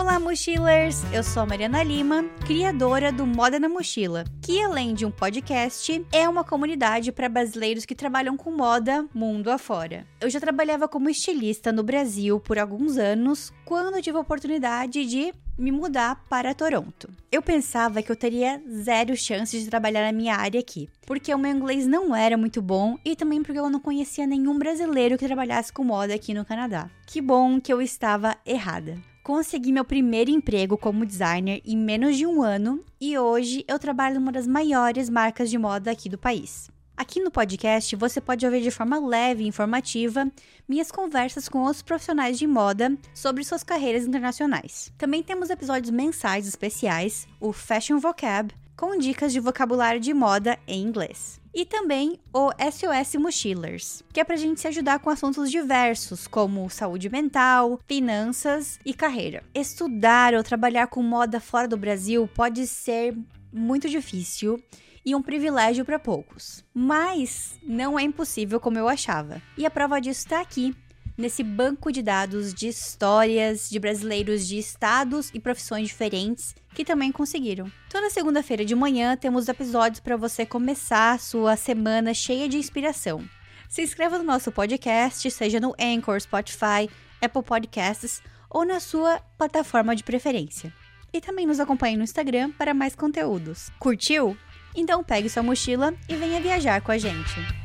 Olá, mochilers! Eu sou a Mariana Lima, criadora do Moda na Mochila, que além de um podcast, é uma comunidade para brasileiros que trabalham com moda mundo afora. Eu já trabalhava como estilista no Brasil por alguns anos, quando tive a oportunidade de me mudar para Toronto. Eu pensava que eu teria zero chances de trabalhar na minha área aqui, porque o meu inglês não era muito bom e também porque eu não conhecia nenhum brasileiro que trabalhasse com moda aqui no Canadá. Que bom que eu estava errada consegui meu primeiro emprego como designer em menos de um ano e hoje eu trabalho numa das maiores marcas de moda aqui do país. Aqui no podcast você pode ouvir de forma leve e informativa minhas conversas com outros profissionais de moda sobre suas carreiras internacionais. Também temos episódios mensais especiais, o Fashion Vocab, com dicas de vocabulário de moda em inglês. E também o SOS Mochilers, que é para a gente se ajudar com assuntos diversos, como saúde mental, finanças e carreira. Estudar ou trabalhar com moda fora do Brasil pode ser muito difícil e um privilégio para poucos. Mas não é impossível como eu achava. E a prova disso está aqui nesse banco de dados de histórias de brasileiros de estados e profissões diferentes que também conseguiram. Toda segunda-feira de manhã temos episódios para você começar sua semana cheia de inspiração. Se inscreva no nosso podcast, seja no Anchor, Spotify, Apple Podcasts ou na sua plataforma de preferência. E também nos acompanhe no Instagram para mais conteúdos. Curtiu? Então pegue sua mochila e venha viajar com a gente.